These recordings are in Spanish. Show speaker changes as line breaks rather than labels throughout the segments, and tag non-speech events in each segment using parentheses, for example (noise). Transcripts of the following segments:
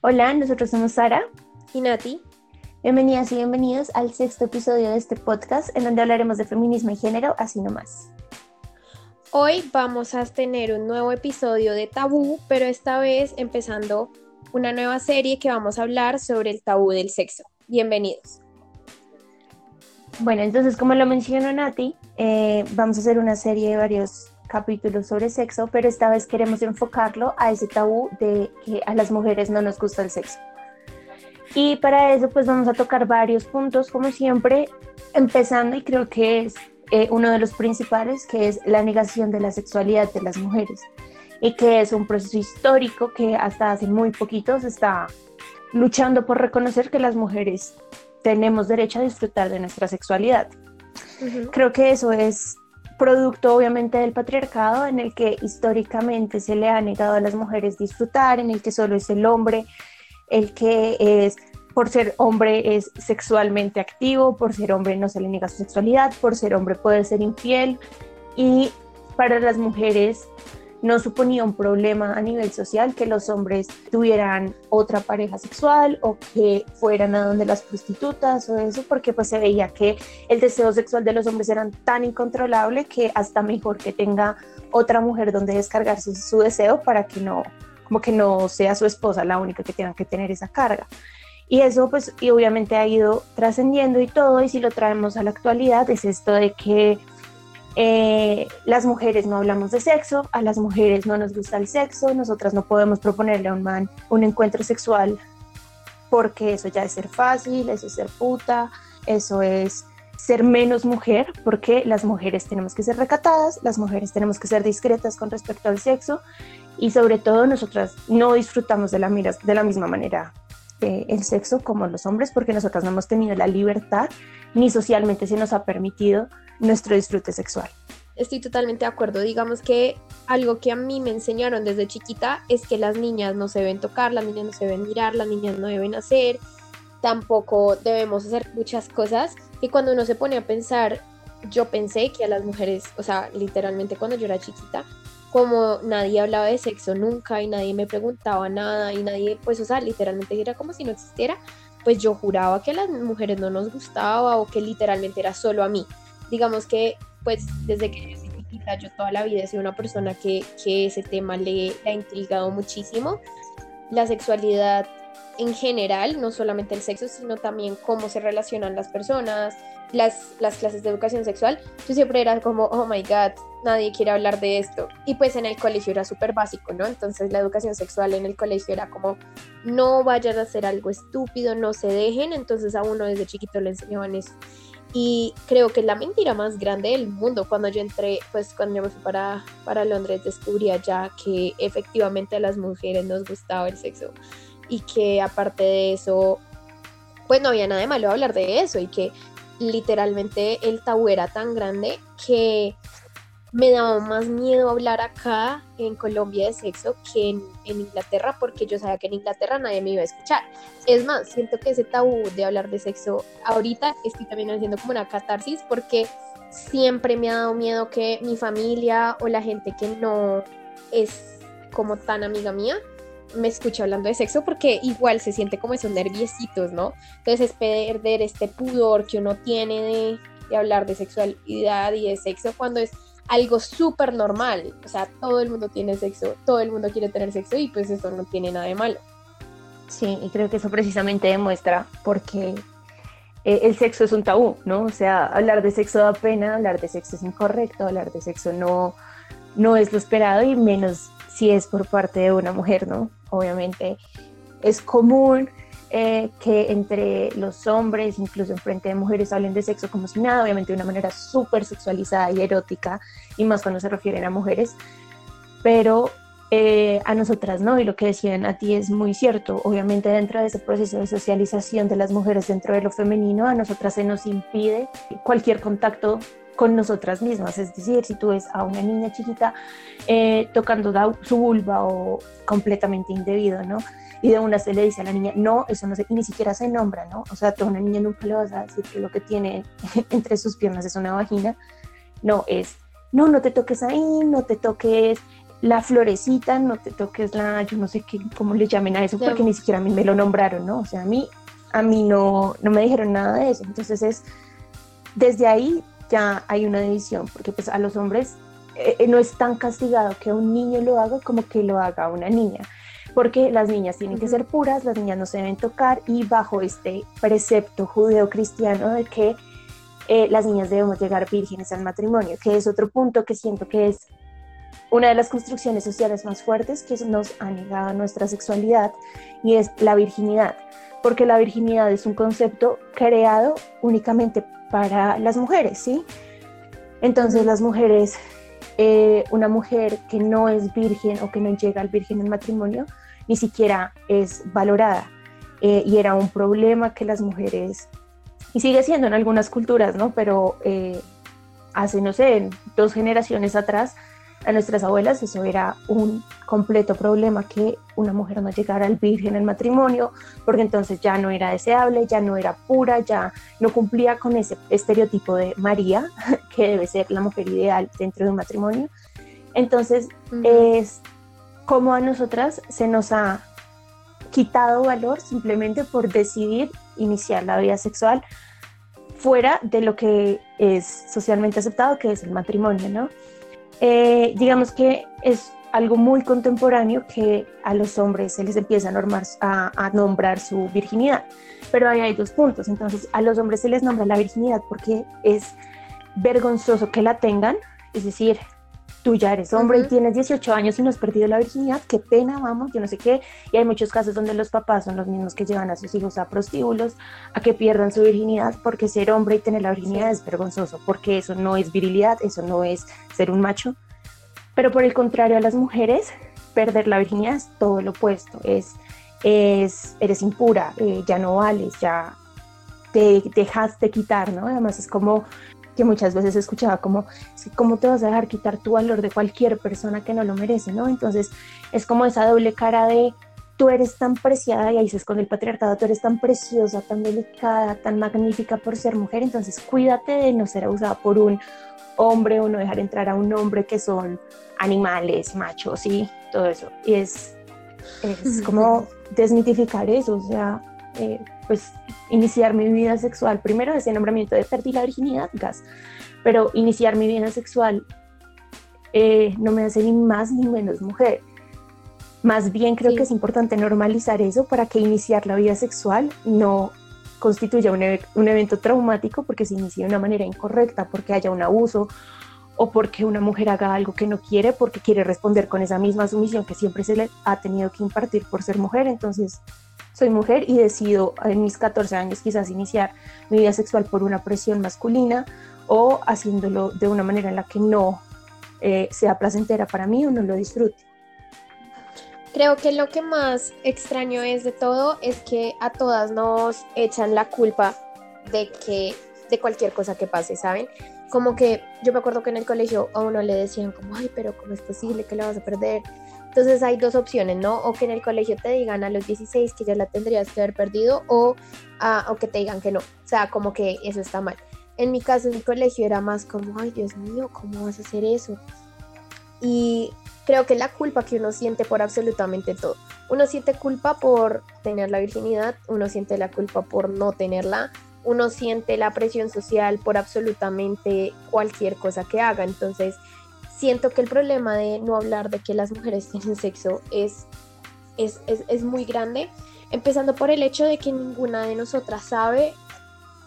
Hola, nosotros somos Sara
y Nati.
Bienvenidas y bienvenidos al sexto episodio de este podcast en donde hablaremos de feminismo y género, así nomás.
Hoy vamos a tener un nuevo episodio de Tabú, pero esta vez empezando una nueva serie que vamos a hablar sobre el tabú del sexo. Bienvenidos.
Bueno, entonces como lo mencionó Nati, eh, vamos a hacer una serie de varios capítulos sobre sexo, pero esta vez queremos enfocarlo a ese tabú de que a las mujeres no nos gusta el sexo. Y para eso pues vamos a tocar varios puntos, como siempre, empezando y creo que es eh, uno de los principales, que es la negación de la sexualidad de las mujeres y que es un proceso histórico que hasta hace muy poquito se está luchando por reconocer que las mujeres tenemos derecho a disfrutar de nuestra sexualidad. Creo que eso es producto obviamente del patriarcado en el que históricamente se le ha negado a las mujeres disfrutar, en el que solo es el hombre el que es por ser hombre es sexualmente activo, por ser hombre no se le niega su sexualidad, por ser hombre puede ser infiel. Y para las mujeres no suponía un problema a nivel social que los hombres tuvieran otra pareja sexual o que fueran a donde las prostitutas o eso, porque pues se veía que el deseo sexual de los hombres era tan incontrolable que hasta mejor que tenga otra mujer donde descargarse su deseo para que no, como que no sea su esposa la única que tenga que tener esa carga. Y eso pues y obviamente ha ido trascendiendo y todo, y si lo traemos a la actualidad es esto de que eh, las mujeres no hablamos de sexo, a las mujeres no nos gusta el sexo, nosotras no podemos proponerle a un man un encuentro sexual porque eso ya es ser fácil, eso es ser puta, eso es ser menos mujer, porque las mujeres tenemos que ser recatadas, las mujeres tenemos que ser discretas con respecto al sexo y sobre todo nosotras no disfrutamos de la, de la misma manera eh, el sexo como los hombres porque nosotras no hemos tenido la libertad ni socialmente se nos ha permitido nuestro disfrute sexual.
Estoy totalmente de acuerdo. Digamos que algo que a mí me enseñaron desde chiquita es que las niñas no se deben tocar, las niñas no se deben mirar, las niñas no deben hacer, tampoco debemos hacer muchas cosas. Y cuando uno se pone a pensar, yo pensé que a las mujeres, o sea, literalmente cuando yo era chiquita, como nadie hablaba de sexo nunca y nadie me preguntaba nada y nadie, pues, o sea, literalmente era como si no existiera, pues yo juraba que a las mujeres no nos gustaba o que literalmente era solo a mí digamos que pues desde que yo chiquita, yo toda la vida he sido una persona que, que ese tema le, ha intrigado muchísimo. La sexualidad en general, no solamente el sexo, sino también cómo se relacionan las personas, las, las clases de educación sexual. Yo siempre era como, oh my god, nadie quiere hablar de esto. Y pues en el colegio era súper básico, ¿no? Entonces la educación sexual en el colegio era como, no vayan a hacer algo estúpido, no se dejen. Entonces a uno desde chiquito le enseñaban eso. Y creo que es la mentira más grande del mundo. Cuando yo entré, pues cuando yo me fui para, para Londres, descubrí allá que efectivamente a las mujeres nos gustaba el sexo y que aparte de eso, pues no había nada de malo hablar de eso y que literalmente el tabú era tan grande que me daba más miedo hablar acá en Colombia de sexo que en, Inglaterra porque yo sabía que en Inglaterra nadie me iba a escuchar. Es más, siento que ese tabú de hablar de sexo ahorita estoy también haciendo como una catarsis porque siempre me ha dado miedo que mi familia o la gente que no es como tan amiga mía me escuche hablando de sexo porque igual se siente como esos nerviositos, ¿no? Entonces es perder este pudor que uno tiene de, de hablar de sexualidad y de sexo cuando es algo súper normal. O sea, todo el mundo tiene sexo, todo el mundo quiere tener sexo y pues eso no tiene nada de malo.
Sí, y creo que eso precisamente demuestra porque eh, el sexo es un tabú, ¿no? O sea, hablar de sexo da pena, hablar de sexo es incorrecto, hablar de sexo no, no es lo esperado y menos si es por parte de una mujer, ¿no? Obviamente es común eh, que entre los hombres, incluso en frente de mujeres, hablen de sexo como si nada, obviamente de una manera súper sexualizada y erótica, y más cuando se refieren a mujeres, pero eh, a nosotras no, y lo que decían a ti es muy cierto, obviamente dentro de ese proceso de socialización de las mujeres dentro de lo femenino, a nosotras se nos impide cualquier contacto con nosotras mismas, es decir, si tú ves a una niña chiquita eh, tocando su vulva o completamente indebido, ¿no? Y de una se le dice a la niña, no, eso no se, y ni siquiera se nombra, ¿no? O sea, toda una niña nunca le vas a decir que lo que tiene (laughs) entre sus piernas es una vagina, no, es, no, no te toques ahí, no te toques la florecita, no te toques la, yo no sé qué, cómo le llamen a eso, porque ni siquiera a mí me lo nombraron, ¿no? O sea, a mí, a mí no, no me dijeron nada de eso. Entonces es, desde ahí ya hay una división, porque pues a los hombres eh, eh, no es tan castigado que un niño lo haga como que lo haga una niña, porque las niñas tienen que ser puras, las niñas no se deben tocar y bajo este precepto judeo-cristiano de que eh, las niñas debemos llegar vírgenes al matrimonio, que es otro punto que siento que es una de las construcciones sociales más fuertes que nos ha negado nuestra sexualidad y es la virginidad, porque la virginidad es un concepto creado únicamente para las mujeres, ¿sí? Entonces las mujeres, eh, una mujer que no es virgen o que no llega al virgen en matrimonio, ni siquiera es valorada. Eh, y era un problema que las mujeres, y sigue siendo en algunas culturas, ¿no? Pero eh, hace, no sé, dos generaciones atrás, a nuestras abuelas eso era un completo problema que una mujer no llegara al virgen en matrimonio, porque entonces ya no era deseable, ya no era pura, ya no cumplía con ese estereotipo de María, (laughs) que debe ser la mujer ideal dentro de un matrimonio. Entonces es como a nosotras se nos ha quitado valor simplemente por decidir iniciar la vida sexual fuera de lo que es socialmente aceptado, que es el matrimonio, ¿no? Eh, digamos que es algo muy contemporáneo que a los hombres se les empieza a, normar, a, nombrar su virginidad. Pero ahí hay dos puntos. Entonces, a los hombres se les nombra la virginidad porque es vergonzoso que la tengan. Es decir, tú ya eres hombre y tienes 18 años y no has perdido la virginidad, qué pena, vamos, yo no sé qué. Y hay muchos casos donde los papás son los mismos que llevan a sus hijos a prostíbulos, a que pierdan su virginidad, porque ser hombre y tener la virginidad es vergonzoso, porque eso no es virilidad, eso no es ser un macho. Pero por el contrario, a las mujeres, perder la virginidad es todo lo opuesto, es, es eres impura, eh, ya no vales, ya te dejas de quitar, ¿no? Además es como que muchas veces escuchaba como, ¿cómo te vas a dejar quitar tu valor de cualquier persona que no lo merece, ¿no? Entonces es como esa doble cara de tú eres tan preciada, y ahí se esconde el patriarcado, tú eres tan preciosa, tan delicada, tan magnífica por ser mujer, entonces cuídate de no ser abusada por un hombre o no dejar entrar a un hombre que son animales, machos y todo eso. Y es, es como desmitificar eso, o sea, eh, pues iniciar mi vida sexual, primero ese nombramiento de perdí la virginidad, gas, pero iniciar mi vida sexual eh, no me hace ni más ni menos mujer. Más bien creo que es importante normalizar eso para que iniciar la vida sexual no constituya un, un, evento traumático porque se inicia de una manera incorrecta, porque haya un abuso o porque una mujer haga algo que no quiere, porque quiere responder con esa misma sumisión que siempre se le ha tenido que impartir por ser mujer. Entonces, soy mujer y decido en mis 14 años quizás iniciar mi vida sexual por una presión masculina o haciéndolo de una manera en la que no eh, sea placentera para mí o no lo disfrute.
Creo que lo que más extraño es de todo es que a todas nos echan la culpa de que de cualquier cosa que pase, ¿saben? Como que yo me acuerdo que en el colegio a uno le decían como, ay, pero ¿cómo es posible que la vas a perder? Entonces hay dos opciones, ¿no? O que en el colegio te digan a los 16 que ya la tendrías que haber perdido o, ah, o que te digan que no. O sea, como que eso está mal. En mi caso, en el colegio era más como, ay, Dios mío, ¿cómo vas a hacer eso? Y creo que la culpa que uno siente por absolutamente todo. Uno siente culpa por tener la virginidad, uno siente la culpa por no tenerla, uno siente la presión social por absolutamente cualquier cosa que haga. Entonces, siento que el problema de no hablar de que las mujeres (laughs) tienen sexo es, es, es, muy grande, empezando por el hecho de que ninguna de nosotras sabe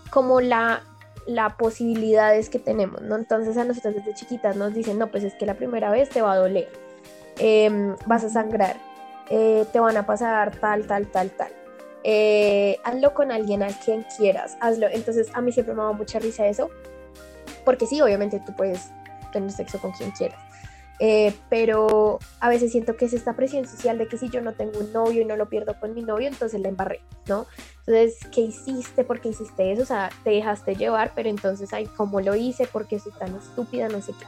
cómo la, la posibilidades que tenemos, ¿no? Entonces a nosotras desde chiquitas nos dicen, no, pues es que la primera vez te va a doler, em, vas a sangrar, eh, te van a pasar tal, tal, tal, tal. Eh, hazlo con alguien a quien quieras, hazlo. Entonces a mí siempre me da mucha risa eso, porque sí, obviamente tú puedes tener sexo con quien quieras. Eh, pero a veces siento que es esta presión social de que si yo no tengo un novio y no lo pierdo con mi novio, entonces la embarré, ¿no? Entonces, ¿qué hiciste? ¿Por qué hiciste eso? O sea, te dejaste llevar, pero entonces, ay, ¿cómo lo hice? ¿Por qué soy tan estúpida? No sé qué.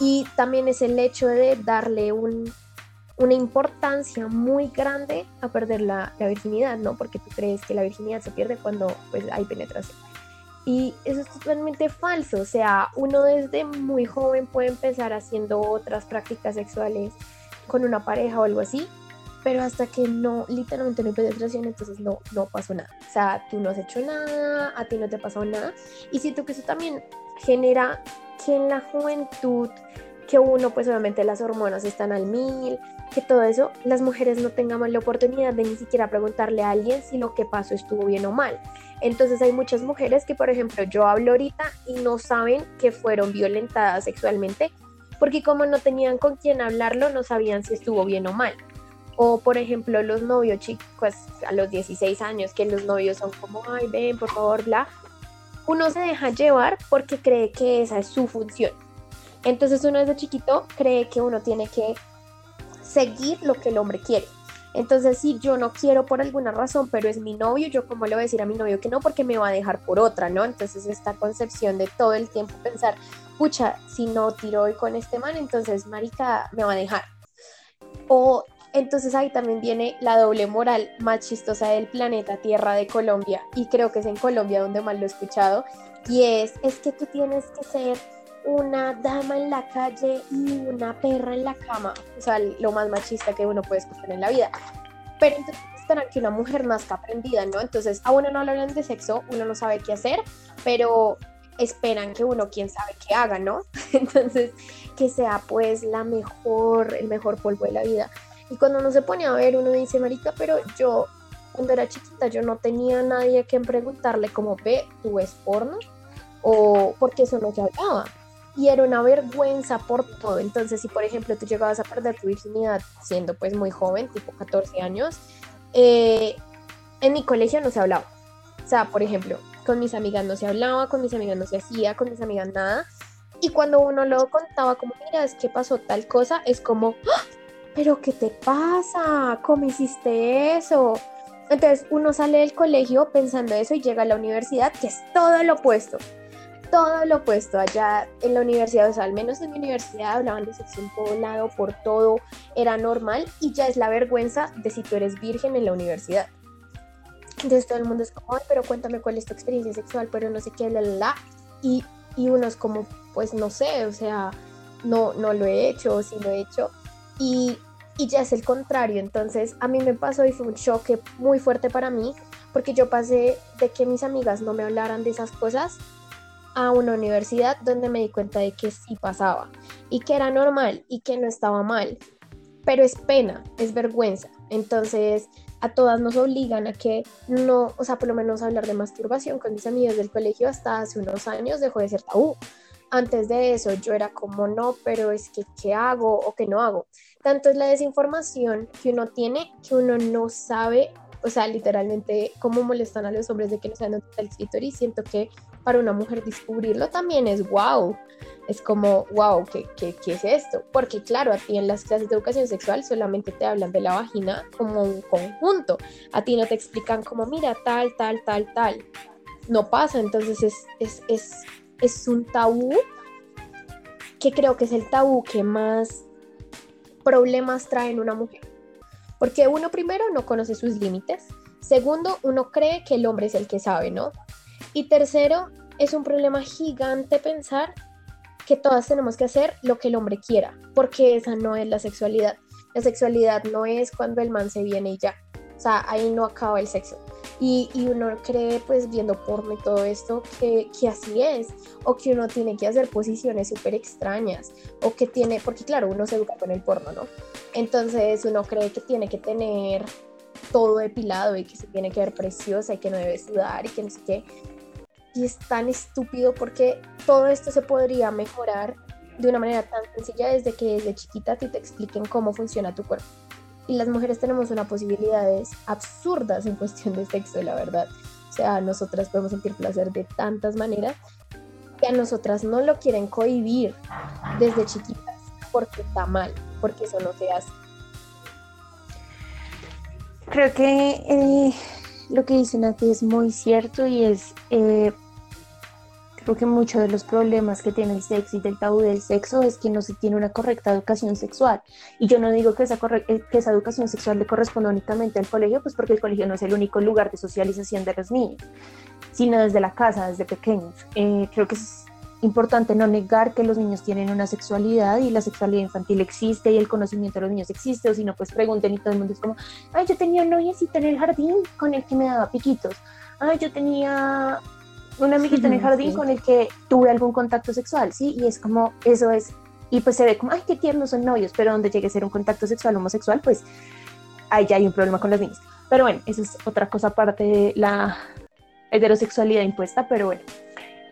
Y también es el hecho de darle un, una importancia muy grande a perder la, la, virginidad, ¿no? Porque tú crees que la virginidad se pierde cuando pues hay penetración. Y eso es totalmente falso. O sea, uno desde muy joven puede empezar haciendo otras prácticas sexuales con una pareja o algo así, pero hasta que no, literalmente no hay penetración, entonces no, no pasó nada. O sea, tú no has hecho nada, a ti no te ha pasado nada. Y siento que eso también genera que en la juventud, que uno, pues obviamente las hormonas están al mil, que todo eso, las mujeres no tengamos la oportunidad de ni siquiera preguntarle a alguien si lo que pasó estuvo bien o mal. Entonces hay muchas mujeres que, por ejemplo, yo hablo ahorita y no saben que fueron violentadas sexualmente, porque como no tenían con quién hablarlo, no sabían si estuvo bien o mal. O por ejemplo los novios chicos a los 16 años, que los novios son como, ay, ven, por favor, bla. Uno se deja llevar porque cree que esa es su función. Entonces uno desde chiquito cree que uno tiene que seguir lo que el hombre quiere. Entonces, si yo no quiero por alguna razón, pero es mi novio, yo como le voy a decir a mi novio que no, porque me va a dejar por otra, ¿no? Entonces, esta concepción de todo el tiempo pensar, pucha, si no tiro hoy con este man, entonces, marica, me va a dejar. O entonces ahí también viene la doble moral más chistosa del planeta Tierra de Colombia, y creo que es en Colombia donde más lo he escuchado, y es, es que tú tienes que ser una dama en la calle y una perra en la cama. O sea, lo más machista que uno puede escuchar en la vida. Pero entonces esperan que una mujer más aprendida, ¿no? Entonces, a uno no hablan de sexo, uno no sabe qué hacer, pero esperan que uno, quién sabe qué haga, ¿no? (laughs) Entonces, que sea pues la mejor, el mejor polvo de la vida. Y cuando uno se pone a ver, uno dice, marica, pero yo, cuando era chiquita, yo no tenía nadie que preguntarle como, ve, ¿tú es porno? O porque eso no se hablaba y era una vergüenza por todo. Entonces, si por ejemplo tú llegabas a perder tu virginidad siendo pues muy joven, tipo 14 años, eh, en mi colegio no se hablaba. O sea, por ejemplo, con mis amigas no se hablaba, con mis amigas no se hacía, con mis amigas nada. Y cuando uno lo contaba como, mira, es que pasó tal cosa, es como, ¡Ah! pero ¿qué te pasa? ¿Cómo hiciste eso? Entonces uno sale del colegio pensando eso y llega a la universidad, que es todo lo opuesto todo lo opuesto allá en la universidad, o sea, al menos en mi universidad hablaban de sexo en todo lado, por todo, era normal y ya es la vergüenza de si tú eres virgen en la universidad. Entonces todo el mundo es como, ay, pero cuéntame cuál es tu experiencia sexual, pero no sé qué, la, la, la. Y, y uno es como, pues no sé, o sea, no, no lo he hecho, o sí lo he hecho. Y, y ya es el contrario. Entonces a mí me pasó y fue un choque muy fuerte para mí, porque yo pasé de que mis amigas no me hablaran de esas cosas a una universidad donde me di cuenta de que sí pasaba y que era normal y que no estaba mal. Pero es pena, es vergüenza. Entonces, a todas nos obligan a que no, o sea, por lo menos hablar de masturbación con mis amigas del colegio hasta hace unos años dejó de ser tabú. Antes de eso yo era como no, pero es que qué hago o qué no hago. Tanto es la desinformación que uno tiene que uno no sabe, o sea, literalmente cómo molestan a los hombres de que no saben dónde está el escritorio y siento que para una mujer descubrirlo también es wow. Es como, wow, ¿qué, ¿qué, qué, es esto? Porque claro, a ti en las clases de educación sexual solamente te hablan de la vagina como un conjunto. A ti no te explican como, mira, tal, tal, tal, tal. No pasa, entonces es, es, es, es un tabú que creo que es el tabú que más problemas trae en una mujer. Porque uno primero no conoce sus límites. Segundo, uno cree que el hombre es el que sabe, ¿no? Y tercero, es un problema gigante pensar que todas tenemos que hacer lo que el hombre quiera, porque esa no es la sexualidad. La sexualidad no es cuando el man se viene y ya. O sea, ahí no acaba el sexo. Y, y uno cree, pues viendo porno y todo esto, que, que, así es. O que uno tiene que hacer posiciones súper extrañas. O que tiene, porque claro, uno se educa con el porno, ¿no? Entonces uno cree que tiene que tener todo depilado y que se tiene que ver preciosa y que no debe sudar y que no sé qué y es tan estúpido porque todo esto se podría mejorar de una manera tan sencilla desde que desde chiquita te expliquen cómo funciona tu cuerpo. Y las mujeres tenemos unas posibilidades absurdas en cuestión de sexo, la verdad. O sea, nosotras podemos sentir placer de tantas maneras que a nosotras no lo quieren cohibir desde chiquitas porque está mal, porque eso no se hace.
Creo que eh, lo que dicen aquí es muy cierto y es, eh, Creo que muchos de los problemas que tiene el sexo y del tabú del sexo es que no se tiene una correcta educación sexual. Y yo no digo que esa, eh, que esa educación sexual le corresponda únicamente al colegio, pues porque el colegio no es el único lugar de socialización de los niños, sino desde la casa, desde pequeños. Eh, creo que es importante no negar que los niños tienen una sexualidad y la sexualidad infantil existe y el conocimiento de los niños existe, o si no, pues pregunten y todo el mundo es como, ay, yo tenía un noviecito en el jardín con el que me daba piquitos, ay, yo tenía un amiguito en el (laughs) jardín con el que tuve algún contacto sexual, ¿sí? Y es como, eso es, y pues se ve como, ay, qué tiernos son novios, pero donde llegue a ser un contacto sexual homosexual, pues ahí ya hay un problema con los niños. Pero bueno, eso es otra cosa aparte de la heterosexualidad impuesta, pero bueno,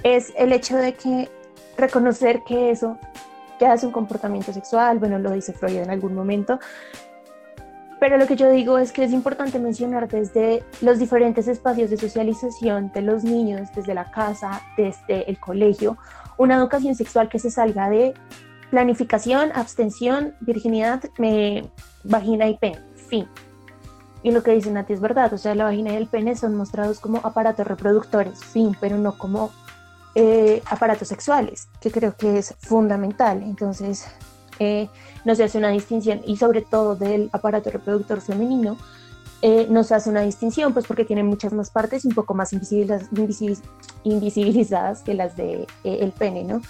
es el hecho de que reconocer que eso ya es un comportamiento sexual, bueno, lo dice Freud en algún momento, pero lo que yo digo es que es importante mencionar desde los diferentes espacios de socialización de los niños, desde la casa, desde el colegio, una educación sexual que se salga de planificación, abstención, virginidad, vagina y pene, fin. Y lo que dice Nati es verdad, o sea, la vagina y el pene son mostrados como aparatos reproductores, fin, pero no como eh, aparatos sexuales, que creo que es fundamental. Entonces, eh, no se hace una distinción y sobre todo del aparato reproductor femenino, eh, no se hace una distinción, pues porque tiene muchas más partes un poco más invisibilizadas que las de eh, el pene, ¿no?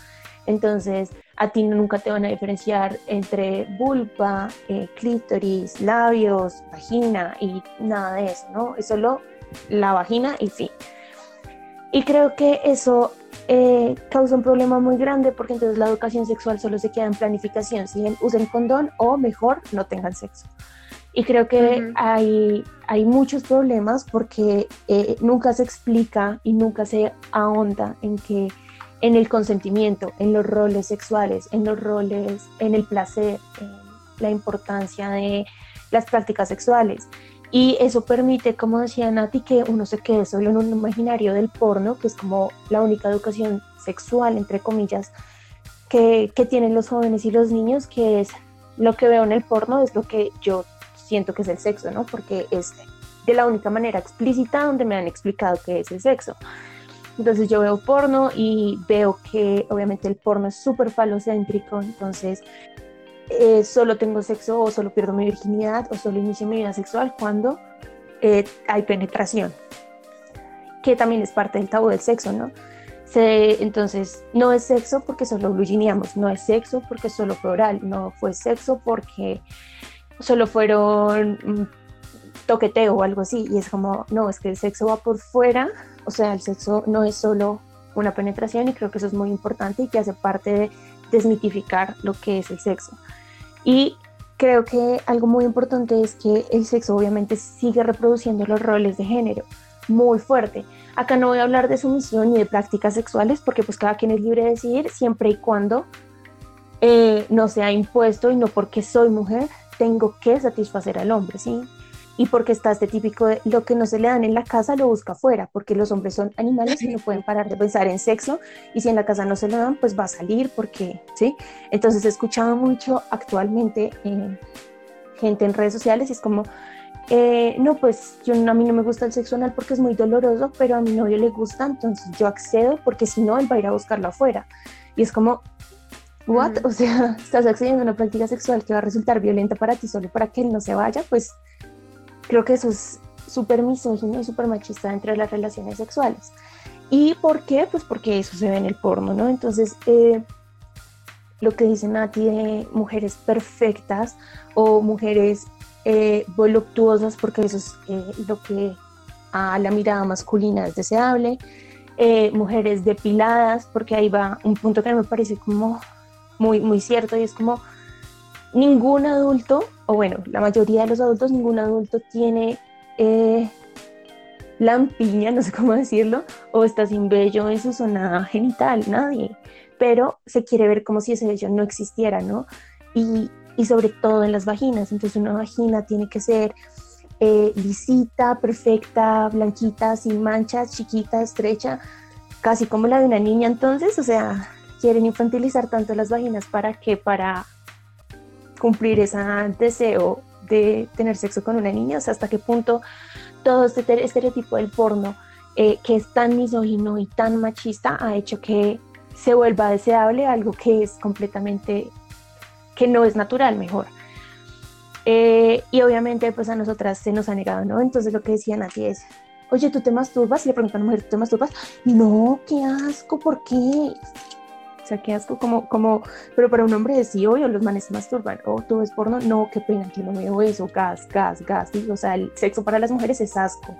Entonces, a ti nunca te van a diferenciar entre vulva, clítoris, labios, vagina y nada de eso, ¿no? Es solo la vagina y fin. Y creo que eso eh, causa un problema muy grande porque entonces la educación sexual solo se queda en planificación, si usen condón o mejor no tengan sexo. Y creo que hay, hay muchos problemas porque eh, nunca se explica y nunca se ahonda en que en el consentimiento, en los roles sexuales, en los roles, en el placer, en la importancia de las prácticas sexuales. Y eso permite, como decía Nati, que uno se quede solo en un imaginario del porno, que es como la única educación sexual, entre comillas, que, que tienen los jóvenes y los niños, que es lo que veo en el porno, es lo que yo siento que es el sexo, ¿no? Porque es de la única manera explícita donde me han explicado qué es el sexo. Entonces yo veo porno y veo que obviamente el porno es súper falocéntrico, entonces eh, solo tengo sexo o solo pierdo mi virginidad o solo inicio mi vida sexual cuando eh, hay penetración, que también es parte del tabú del sexo, ¿no? Entonces, no es sexo porque solo blugineamos, no es sexo porque solo fue oral, no fue sexo porque solo fueron mm, toqueteo o algo así, y es como, no, es que el sexo va por fuera, o sea, el sexo no es solo una penetración y creo que eso es muy importante y que hace parte de desmitificar lo que es el sexo. Y creo que algo muy importante es que el sexo obviamente sigue reproduciendo los roles de género muy fuerte. Acá no voy a hablar de sumisión ni de prácticas sexuales porque pues cada quien es libre de decidir siempre y cuando eh, no sea impuesto y no porque soy mujer tengo que satisfacer al hombre, ¿sí? Y porque está este típico de lo que no se le dan en la casa lo busca afuera, porque los hombres son animales y no pueden parar de pensar en sexo y si en la casa no se lo dan, pues va a salir porque, ¿sí? Entonces he escuchado mucho actualmente eh, gente en redes sociales y es como, eh, no, pues yo, a mí no me gusta el sexo anal porque es muy doloroso, pero a mi novio le gusta, entonces yo accedo porque si no, él va a ir a buscarlo afuera. Y es como, ¿what? O sea, (laughs) estás accediendo a una práctica sexual que va a resultar violenta para ti solo para que él no se vaya, pues Creo que eso es súper misógino y súper machista entre las relaciones sexuales. ¿Y por qué? Pues porque eso se ve en el porno, ¿no? Entonces, eh, lo que dice Nati de mujeres perfectas o mujeres eh, voluptuosas, porque eso es eh, lo que a la mirada masculina es deseable, mujeres depiladas, porque ahí va un punto que me parece como muy, muy cierto y es como ningún adulto, o bueno, la mayoría de los adultos, ningún adulto tiene eh, lampiña, (laughs) no sé cómo decirlo, o está sin vello en su zona genital, nadie, pero se quiere ver como si ese vello no existiera, ¿no? Y, sobre todo en las vaginas, entonces una vagina tiene que ser eh, lisita, perfecta, blanquita, sin manchas, chiquita, estrecha, casi como la de una niña, entonces, o sea, quieren infantilizar tanto las vaginas para que para cumplir ese deseo de tener sexo con una niña, o sea, hasta qué punto todo este estereotipo del porno eh, que es tan misógino y tan machista ha hecho que se vuelva deseable algo que es completamente, que no es natural, mejor. Eh, y obviamente pues a nosotras se nos ha negado, ¿no? Entonces lo que decían así es, oye, ¿tú te masturbas? Y le preguntan a una mujer, ¿tú te masturbas? No, qué asco, ¿por qué? Sea, qué asco, como, como, pero para un hombre sí, obvio, los manes se masturban, o tú ves porno, no, qué pena, que no veo eso, gas, gas, gas, o sea, el sexo para las mujeres es asco,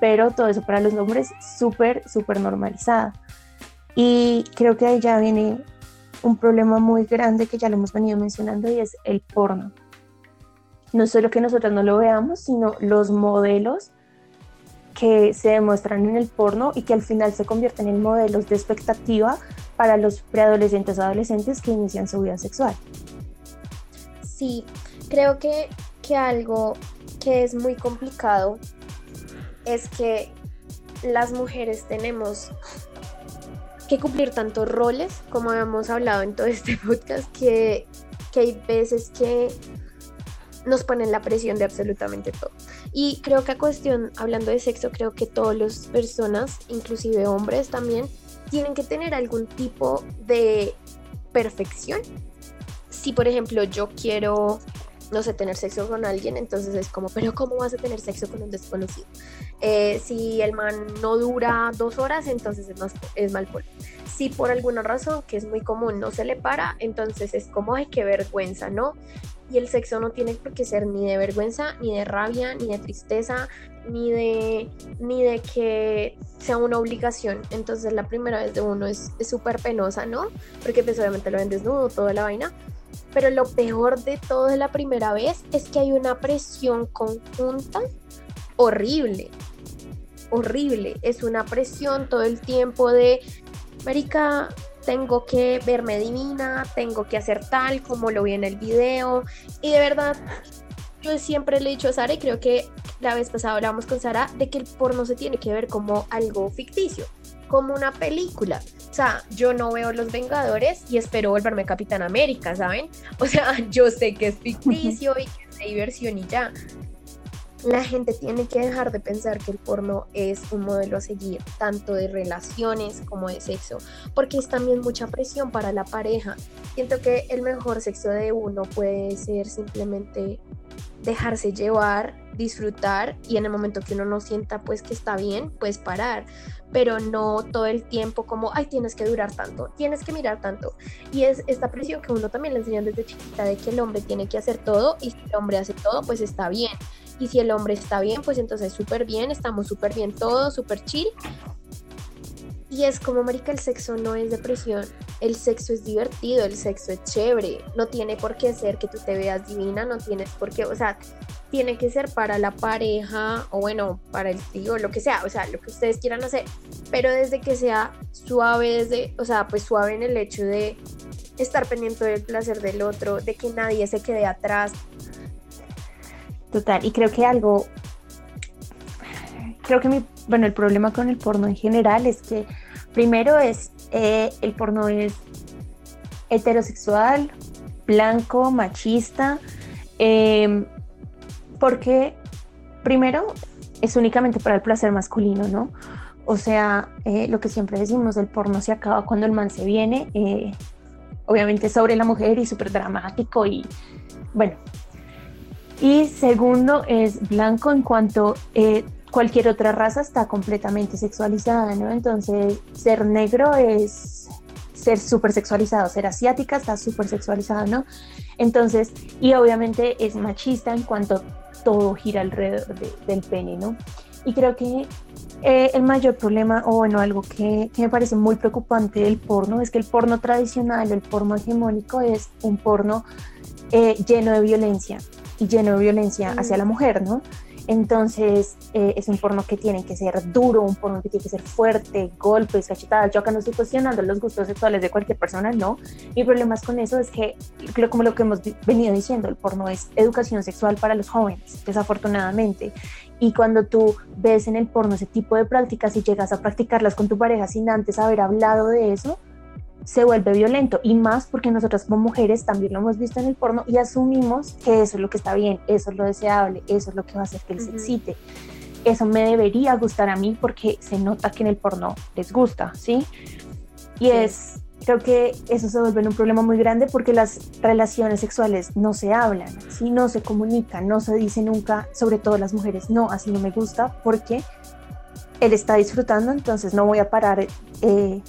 pero todo eso para los hombres súper, súper normalizado. Y creo que ahí ya viene un problema muy grande que ya lo hemos venido mencionando y es el porno. No solo que nosotros no lo veamos, sino los modelos que se demuestran en el porno y que al final se convierten en modelos de expectativa para los preadolescentes o adolescentes que inician su vida sexual.
Sí, creo que, que algo que es muy complicado es que las mujeres tenemos que cumplir tantos roles, como hemos hablado en todo este (laughs) podcast, que, que hay veces que nos ponen la presión de absolutamente todo. Y creo que a cuestión, hablando de sexo, creo que todas las personas, inclusive hombres también, tienen que tener algún tipo de perfección. Si por ejemplo yo quiero, no sé, tener sexo con alguien, entonces es como, pero ¿cómo vas a tener sexo con un desconocido? Eh, si el man no dura dos horas, entonces es, más, es mal polvo. Si por alguna razón, que es muy común, no se le para, entonces es como, ay, qué vergüenza, ¿no? Y el sexo no tiene por qué ser ni de vergüenza, ni de rabia, ni de tristeza, ni de, ni de que sea una obligación. Entonces la primera vez de uno es súper penosa, ¿no? Porque pues obviamente lo ven desnudo, toda la vaina. Pero lo peor de todo de la primera vez es que hay una presión conjunta horrible. Horrible. Es una presión todo el tiempo de, Marica, tengo que verme divina, tengo que hacer tal como lo vi en el video. Y de verdad, yo siempre le he dicho a Sara, y creo que la vez pasada hablamos con Sara, de que el porno se tiene que ver como algo ficticio, como una película. O sea, yo no veo Los Vengadores y espero volverme Capitán América, ¿saben? O sea, (laughs) yo sé que es ficticio y que es diversión y ya la gente tiene que dejar de pensar que el porno es un modelo a seguir, tanto de relaciones como de sexo, porque es también mucha presión para la pareja. Siento que el mejor sexo de uno puede ser simplemente dejarse llevar, disfrutar y en el momento que uno no sienta pues que está bien, pues parar, pero no todo el tiempo como, ay, tienes que durar tanto, tienes que mirar tanto. Y es esta presión que uno también le enseñan desde chiquita de que el hombre tiene que hacer todo y si el hombre hace todo, pues está bien. Y si el hombre está bien, pues entonces súper bien, estamos súper bien todos, súper chill. Y es como, marica, el sexo no es depresión, el sexo es divertido, el sexo es chévere, no tiene por qué ser que tú te veas divina, no tienes por qué, o sea, tiene que ser para la pareja o bueno, para el tío, lo que sea, o sea, lo que ustedes quieran hacer, pero desde que sea suave, desde, o sea, pues suave en el hecho de estar pendiente del placer del otro, de que nadie se quede atrás,
Total, y creo que algo, creo que mi, bueno, el problema con el porno en general es que primero es, eh, el porno es heterosexual, blanco, machista, em, porque primero es únicamente para el placer masculino, ¿no? O sea, eh, lo que siempre decimos, el porno se acaba cuando el man se viene, eh, obviamente sobre la mujer y súper dramático y bueno, y segundo es blanco en cuanto eh, cualquier otra raza está completamente sexualizada, ¿no? Entonces, ser negro es ser súper sexualizado, ser asiática está súper sexualizado, ¿no? Entonces, y obviamente es machista en cuanto todo gira alrededor del pene, ¿no? Y creo que eh, el mayor problema, o bueno, algo que, me parece muy preocupante del porno, es que el porno tradicional, el porno hegemónico, es un porno eh, lleno de violencia y lleno de violencia hacia la mujer, ¿no? Entonces eh, es un porno que tiene que ser duro, un porno que tiene que ser fuerte, golpes, cachetadas. Yo acá no estoy cuestionando los gustos sexuales de cualquier persona, no. Mi problema con eso es que, como lo que hemos venido diciendo, el porno es educación sexual para los jóvenes, desafortunadamente. Y cuando tú ves en el porno ese tipo de prácticas y llegas a practicarlas con tu pareja sin antes haber hablado de eso, se vuelve violento y más porque nosotras como mujeres también lo hemos visto en el porno y asumimos que eso es lo que está bien, eso es lo deseable, eso es lo que va a hacer que él se excite. eso me debería gustar a mí porque se nota que en el porno les gusta, ¿sí? Y es, creo que eso se vuelve un problema muy grande porque las relaciones sexuales no se hablan, ¿sí? No se comunican, no se dice nunca, sobre todo las mujeres, no, así no me gusta porque él está disfrutando, entonces no voy a parar eh,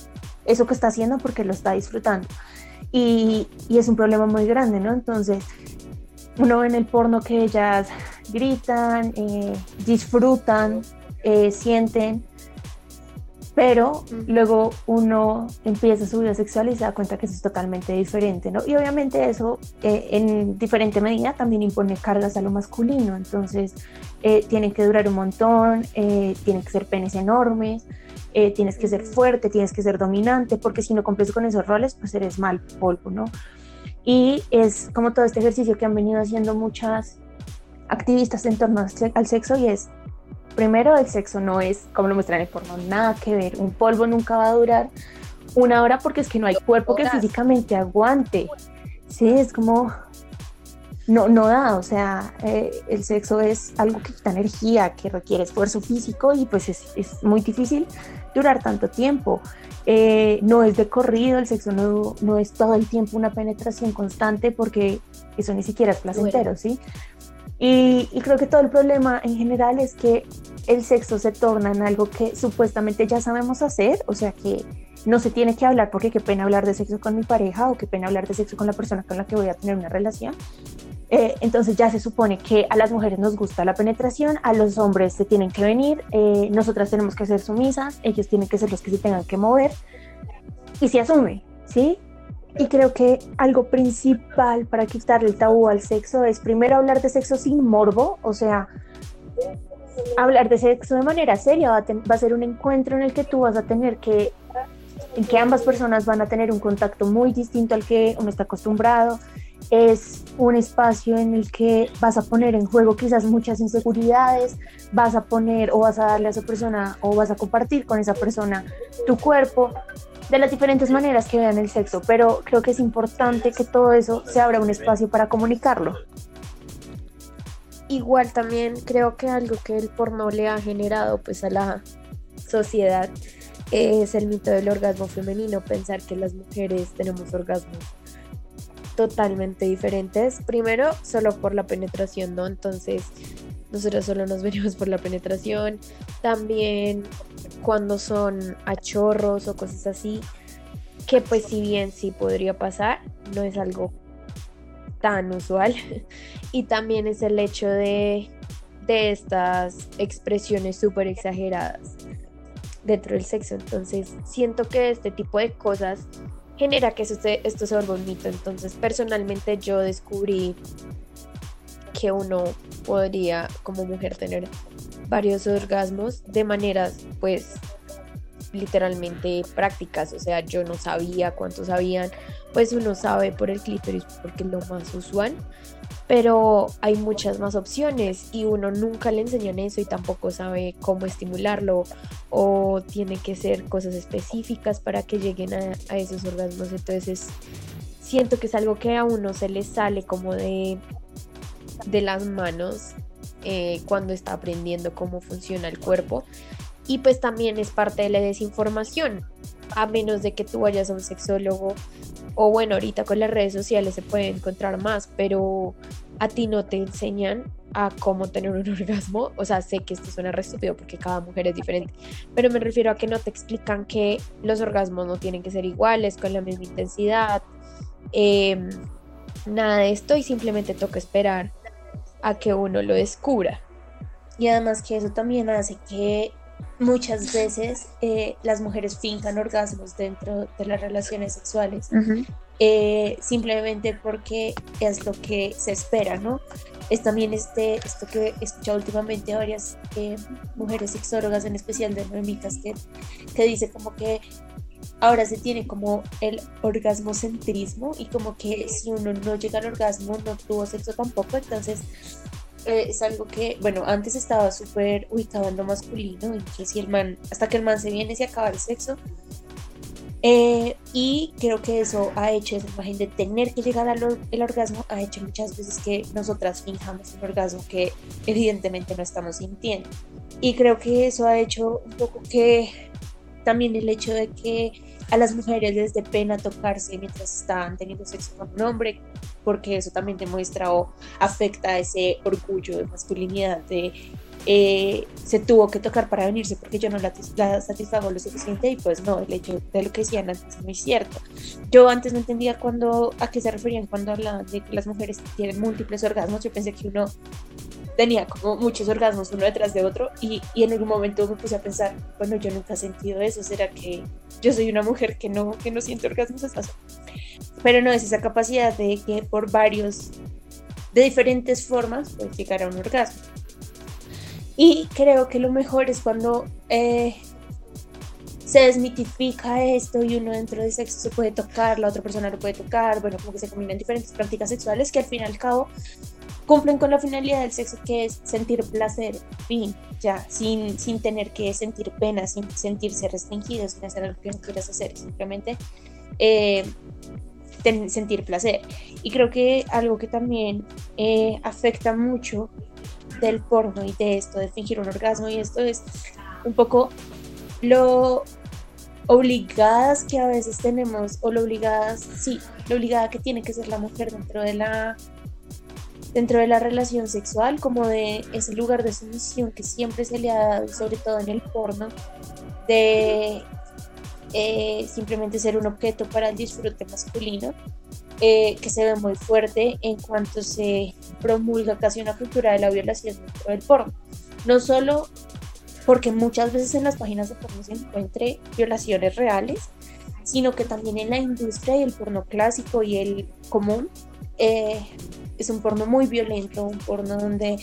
eso que está haciendo porque lo está disfrutando. Y, y, es un problema muy grande, ¿no? Entonces, uno ve en el porno que ellas gritan, eh, disfrutan, eh, sienten, pero luego uno empieza su vida sexual y se da cuenta que eso es totalmente diferente, ¿no? Y obviamente eso eh, en diferente medida también impone cargas a lo masculino, entonces tienen que durar un montón, tienen que ser penes enormes, tienes que ser fuerte, tienes que ser dominante, porque si no cumples con esos roles, pues eres mal polvo, ¿no? Y es como todo este ejercicio que han venido haciendo muchas activistas en torno al sexo y es, primero, el sexo no es, como lo muestran en el porno, nada que ver. Un polvo nunca va a durar una hora porque es que no hay cuerpo que físicamente aguante. Sí, es como, no, no da, o sea, eh, el sexo es algo que quita energía, que requiere esfuerzo físico y pues es, es muy difícil durar tanto tiempo. Eh, no es de corrido, el sexo no, no, es todo el tiempo una penetración constante porque eso ni siquiera es placentero, ¿sí? Y, y, creo que todo el problema en general es que el sexo se torna en algo que supuestamente ya sabemos hacer, o sea que no se tiene que hablar porque qué pena hablar de sexo con mi pareja o qué pena hablar de sexo con la persona con la que voy a tener una relación, eh, entonces ya se supone que a las mujeres nos gusta la penetración, a los hombres se tienen que venir, eh, nosotras tenemos que ser sumisas, ellos tienen que ser los que se tengan que mover y se asume, ¿sí? Y creo que algo principal para quitarle el tabú al sexo es primero hablar de sexo sin morbo, o sea, hablar de sexo de manera seria, va a, va a ser un encuentro en el que tú vas a tener que en que ambas personas van a tener un contacto muy distinto al que uno está acostumbrado, es un espacio en el que vas a poner en juego quizás muchas inseguridades, vas a poner o vas a darle a esa persona o vas a compartir con esa persona tu cuerpo de las diferentes maneras que vean el sexo, pero creo que es importante que todo eso se abra un espacio para comunicarlo.
Igual también creo que algo que el porno le ha generado pues a la sociedad es el mito del orgasmo femenino, pensar que las mujeres tenemos orgasmos totalmente diferentes. Primero, solo por la penetración, ¿no? Entonces, nosotros solo nos (laughs) venimos por la penetración. También cuando son achorros o cosas así, que pues si bien sí podría pasar, no es algo tan usual. (laughs) y también es el hecho de, de estas expresiones súper exageradas dentro del sexo. Entonces, siento que este tipo de cosas genera que esto esto se vuelva. Entonces, personalmente yo descubrí que uno podría como mujer tener varios orgasmos de maneras pues literalmente prácticas, o sea, yo no sabía cuántos habían, pues uno sabe por el clítoris porque es lo más usual, pero hay muchas más opciones y uno nunca le enseñan eso y tampoco sabe cómo estimularlo o tiene que ser cosas específicas para que lleguen a, esos orgasmos. Entonces siento que es algo que a uno se le sale como de, de las manos eh, cuando está aprendiendo cómo funciona el cuerpo. Y pues también es parte de la desinformación, a menos de que tú vayas a un sexólogo o bueno, ahorita con las redes sociales se puede encontrar más, pero a ti no te enseñan a cómo tener un (laughs) orgasmo. O sea, sé que esto suena re estúpido porque cada mujer es diferente, pero me refiero a que no te explican que los orgasmos no tienen que ser iguales, con la misma intensidad, em, nada de esto y simplemente toca esperar a que uno lo descubra.
Y además que eso también hace que muchas veces eh, las mujeres fincan orgasmos dentro de las relaciones sexuales, eh, simplemente porque es lo que se espera, ¿no? Es también este, esto que he escuchado últimamente a varias eh, mujeres sexólogas, en especial de Noemicas, que, que dice como que ahora se tiene como el orgasmocentrismo y como que si uno no llega al orgasmo no tuvo sexo tampoco, entonces eh, es algo que, bueno, antes estaba súper ubicado en lo masculino, en que si el man, hasta que el man se viene, se acaba el sexo. Eh, y creo que eso ha hecho esa imagen de tener que llegar al el orgasmo, ha hecho muchas veces que nosotras fijamos un orgasmo que evidentemente no estamos sintiendo. Y creo que eso ha hecho un poco que también el hecho de que a las mujeres les dé pena tocarse mientras están teniendo sexo con un hombre, porque eso también demuestra o afecta ese orgullo de masculinidad de eh, se tuvo que tocar para venirse porque yo no la, satisfago lo suficiente y pues no, el hecho de lo que decían antes es muy cierto. Yo antes no entendía cuando, a qué se referían cuando hablaban de que las mujeres tienen múltiples orgasmos, yo pensé que uno tenía como muchos orgasmos uno detrás de otro y, y, en algún momento me puse a pensar, bueno, yo nunca he sentido eso, ¿será que yo soy una mujer que no, que no siente orgasmos? Pero no es esa capacidad de que por varios, de diferentes formas, puede llegar a un orgasmo. Y creo que lo mejor es cuando eh, se desmitifica esto y uno dentro del sexo se puede tocar, la otra persona lo puede tocar, bueno, como que se combinan diferentes prácticas sexuales que al fin y al cabo cumplen con la finalidad del sexo que es sentir placer, fin, ya, sin, sin tener que sentir pena, sin sentirse restringido, sin hacer algo que no quieras hacer, simplemente eh, sentir placer. Y creo que algo que también eh, afecta mucho del porno y de esto, de fingir un orgasmo y esto es un poco lo obligadas que a veces tenemos o lo obligadas, sí, lo obligada que tiene que ser la mujer dentro de la dentro de la relación sexual, como de ese lugar de sumisión que siempre se le ha dado, sobre todo en el porno, de eh, simplemente ser un objeto para el disfrute masculino eh, que se ve muy fuerte en cuanto se promulga casi una cultura de la violación dentro del porno. No solo porque muchas veces en las páginas de porno se encuentre violaciones reales, sino que también en la industria y el porno clásico y el común eh, es un porno muy violento, un porno donde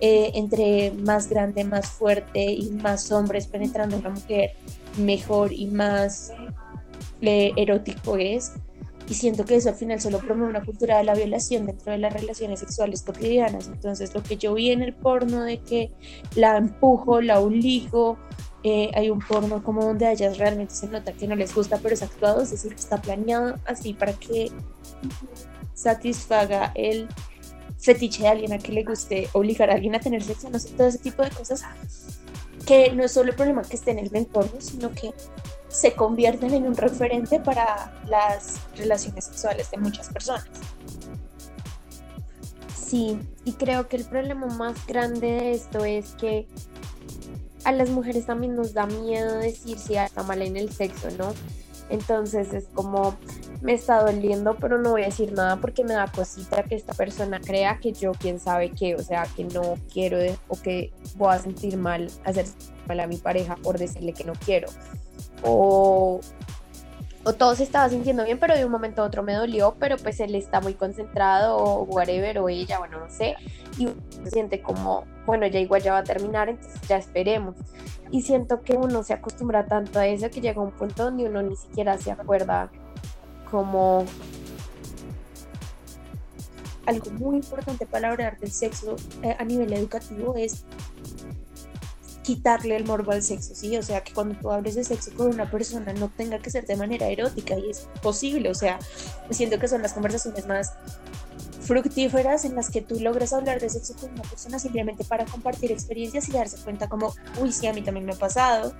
eh, entre más grande, más fuerte y más hombres penetrando una mujer, mejor y más erótico es y siento que eso al final solo promueve una cultura de la violación dentro de las relaciones sexuales cotidianas. Entonces lo que yo vi en el porno de que la empujo, la obligo, eh, hay un porno como donde a ellas realmente se nota que no les gusta, pero es actuado, es decir, está planeado así para que satisfaga el fetiche de alguien a que le guste obligar a alguien a tener sexo, no sé, todo ese tipo de cosas que no es solo el problema que esté en el entorno, sino que se convierten en un referente para las relaciones sexuales de muchas personas.
Sí, y creo que el problema más grande de esto es que a las mujeres también nos da miedo decir si está mal en el sexo, ¿no? Entonces es como, me está doliendo, pero no voy a decir nada porque me da cosita que esta persona crea que yo quién sabe qué, o sea, que no quiero o que voy a sentir mal, hacer mal a mi pareja por decirle que no quiero. O, o todo se estaba sintiendo bien, pero de un momento a otro me dolió, pero pues él está muy concentrado o whatever, o ella, bueno, no sé, y se siente como, bueno, ya igual ya va a terminar, entonces ya esperemos. Y siento que uno se acostumbra tanto a eso que llega un punto donde uno ni siquiera se acuerda como
algo muy importante para hablar del sexo eh, a nivel educativo es quitarle el morbo al sexo, ¿sí? O sea, que cuando tú hables de sexo con una persona no tenga que ser de manera erótica y es posible, o sea, siento que son las conversaciones más fructíferas en las que tú logras hablar de sexo con una persona simplemente para compartir experiencias y darse cuenta como, uy, sí, a mí también me ha pasado,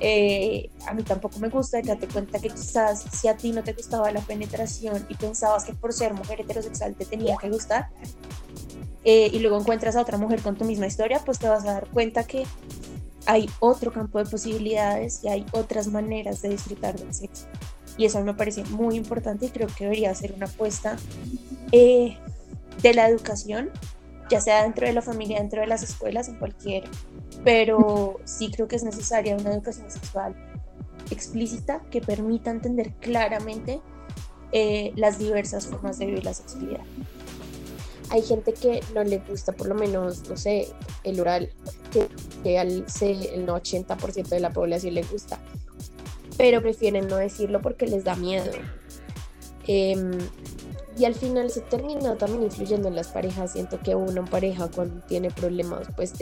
eh, a mí tampoco me gusta, y date cuenta que quizás si a ti no te gustaba la penetración y pensabas que por ser mujer heterosexual te tenía que gustar, eh, y luego encuentras a otra mujer con tu misma historia, pues te vas a dar cuenta que hay otro campo de posibilidades y hay otras maneras de disfrutar del sexo. Y eso me parece muy importante y creo que debería ser una apuesta eh, de la educación, ya sea dentro de la familia, dentro de las escuelas, en cualquier, pero sí creo que es necesaria una educación sexual explícita que permita entender claramente eh, las diversas formas de vivir la sexualidad
hay gente que no le gusta, por lo menos, no sé, el oral, que, al el 80% de la población le gusta, pero prefieren no decirlo porque les da miedo. Em, y al final se termina también influyendo en las parejas. Siento que una pareja cuando tiene problemas, pues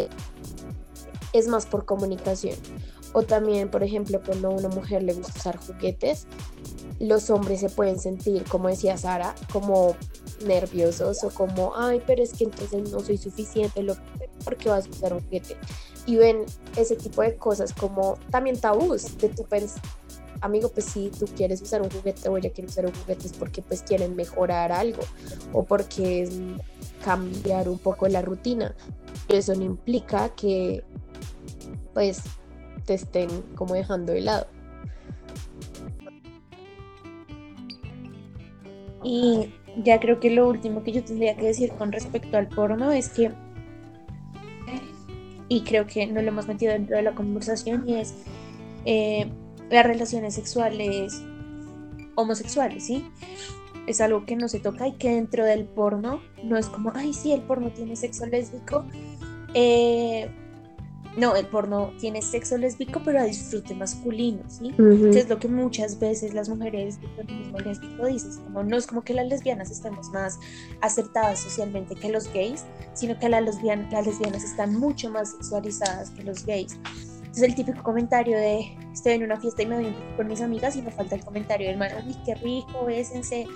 es más por comunicación. O también, por ejemplo, cuando a una mujer le gusta usar juguetes, los hombres se pueden sentir, como decía Sara, como nerviosos o como, ay, pero es que entonces no soy suficiente, lo, porque vas a usar un juguete. y ven ese tipo de cosas como también tabús de tu pensar amigo, pues si tú quieres usar un juguete o ella quiere usar un juguete es porque pues quieren mejorar algo o porque es cambiar un poco la rutina. Pero eso no implica que pues te estén como dejando de lado.
Y ya creo que lo último que yo tendría que decir con respecto al porno es que, y creo que no lo hemos metido dentro de la conversación, y es eh, las relaciones sexuales homosexuales, ¿sí? Es algo que no se toca y que dentro del porno no es como, ay, sí, el porno tiene sexo lésbico. Eh, no, el porno tiene sexo lésbico, pero a disfrute masculino, ¿sí? Es lo que muchas veces las mujeres del feminismo lésbico dicen, como no es como que las lesbianas estemos más aceptadas socialmente que los gays, sino que las, las lesbianas están mucho más sexualizadas que los gays. Es el típico comentario de estoy en una fiesta y me voy con mis amigas y me falta el comentario del man, uy, qué rico, bésense.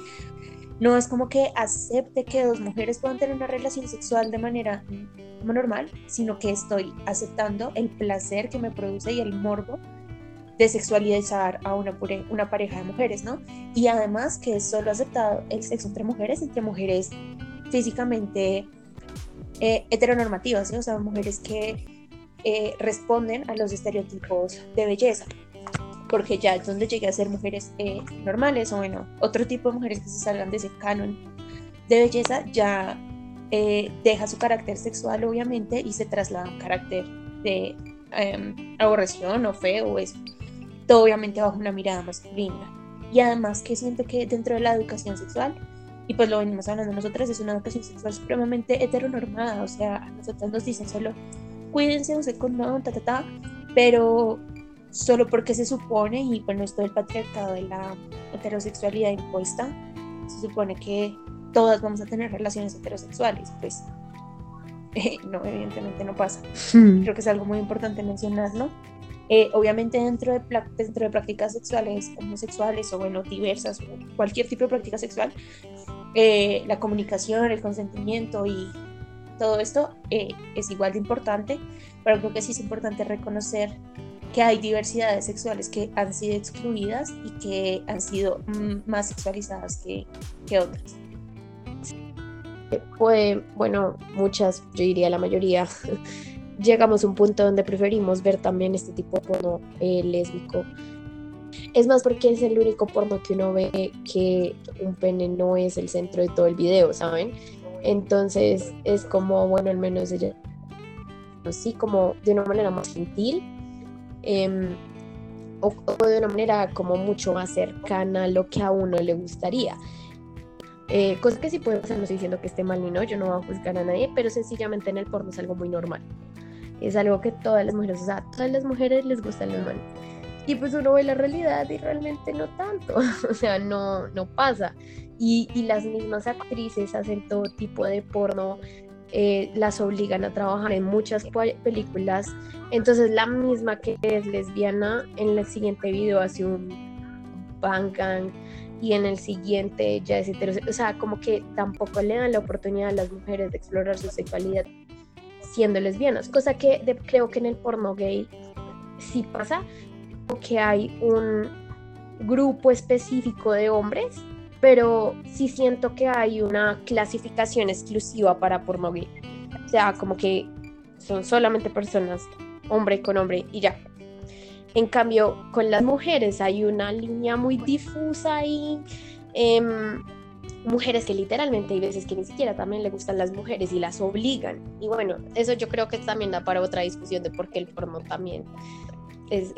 No es como que acepte que dos mujeres puedan tener una relación sexual de manera como normal, sino que estoy aceptando el placer que me produce y el morbo de sexualizar a una, una pareja de mujeres, ¿no? Y además que solo aceptado el sexo entre mujeres, entre mujeres físicamente eh, heteronormativas, ¿sí? o sea, mujeres que eh, responden a los estereotipos de belleza, porque ya es donde llegué a ser mujeres eh, normales o bueno, otro tipo de mujeres que se salgan de ese canon de belleza ya eh, deja su carácter sexual obviamente y se traslada a un carácter de em, aborreción o fe o eso, todo obviamente bajo una mirada masculina. Y además que siento que dentro de la educación sexual, y pues lo venimos hablando nosotras, es una educación sexual supremamente heteronormada, o sea, a nosotras nos dicen solo cuídense, use condón, ta, ta, ta, pero solo porque se supone, y bueno, esto del patriarcado de la heterosexualidad impuesta, se supone que todas vamos a tener relaciones heterosexuales, pues (laughs) no, evidentemente no pasa. Hmm. Creo que es algo muy importante mencionarlo. Eh, obviamente dentro de, dentro de prácticas sexuales homosexuales o bueno, diversas, cualquier tipo de práctica sexual, eh, la comunicación, el consentimiento y todo esto eh, es igual de importante, pero creo que sí es importante reconocer que hay diversidades sexuales que han sido excluidas y que han sido mm, más sexualizadas que, que otras.
Pues, bueno, muchas, yo diría la mayoría, (laughs) llegamos a un punto donde preferimos ver también este tipo de porno eh, lésbico. Es más porque es el único porno que uno ve que un pene no es el centro de todo el video, ¿saben? Entonces es como, bueno, al menos sí, como de una manera más gentil em, o, de una manera como mucho más cercana a lo que a uno le gustaría. Eh, cosa que sí puede pasar, no estoy diciendo que esté mal ni no, yo no voy a juzgar a nadie, pero sencillamente en el porno es algo muy normal. Es algo que todas las mujeres, o sea, todas las mujeres les gusta el normal. Y pues uno ve la realidad y realmente no tanto, (laughs) o sea, no, no pasa y, las mismas actrices hacen todo tipo de porno, eh, las obligan a trabajar en muchas películas. Entonces la misma que es lesbiana en el siguiente video hace un bang y en el siguiente ya es heterosexual. O sea, como que tampoco le dan la oportunidad a las mujeres de explorar su sexualidad siendo lesbianas. Cosa que creo que en el porno gay sí pasa, que hay un grupo específico de hombres pero sí siento que hay una clasificación exclusiva para porno. O sea, como que son solamente personas, hombre con hombre y ya. En cambio, con las mujeres hay una línea muy difusa y em, mujeres que literalmente hay veces que ni siquiera también le gustan las mujeres y las obligan. Y bueno, eso yo creo que también da para otra discusión de por qué el porno también es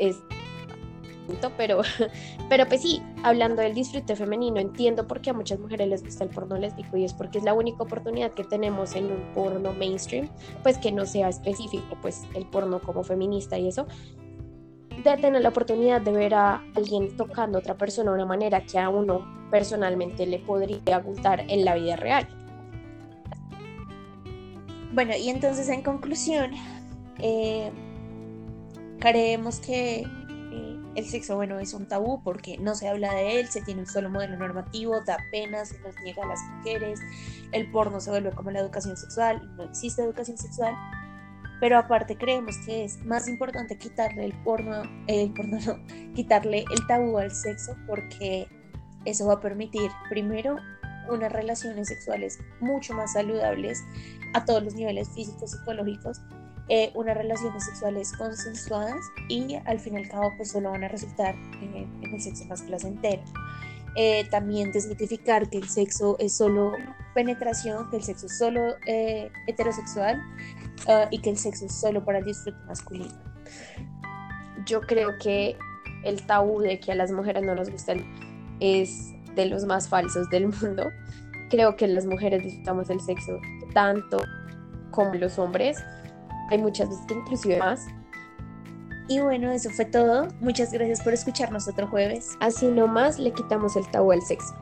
pero, (laughs) pero pues sí, hablando del disfrute femenino, entiendo por qué a muchas mujeres les gusta el porno lésbico y es porque es la única oportunidad que tenemos en un porno mainstream, pues que no sea específico, pues el porno como feminista y eso, de tener la oportunidad de ver a alguien tocando a otra persona de una manera que a uno personalmente le podría gustar en la vida real.
Bueno, y entonces en conclusión, eh, creemos que el sexo, bueno, es un tabú porque no se habla de él, se tiene un solo modelo normativo, da pena, se nos niega a las mujeres, el porno se vuelve como la educación sexual, no existe educación sexual. pero aparte creemos que es más importante quitarle el porno, el porno no, quitarle el tabú al sexo porque eso va a permitir primero unas relaciones sexuales mucho más saludables a todos los niveles físicos, psicológicos, eh, unas relaciones sexuales consensuadas y al fin y al cabo pues solo van a resultar en el sexo más placentero. Eh, también desmitificar que el sexo es solo penetración, que el sexo es solo eh, heterosexual ah, y que el sexo es solo para el disfrute masculino.
Yo creo que el tabú de que a las mujeres no nos gustan es de los más falsos del mundo. Creo que las mujeres disfrutamos el sexo tanto como los hombres. Hay muchas veces inclusive más.
Y bueno, eso fue todo. Muchas gracias por escucharnos otro jueves.
Así nomás le quitamos el tabú al sexo.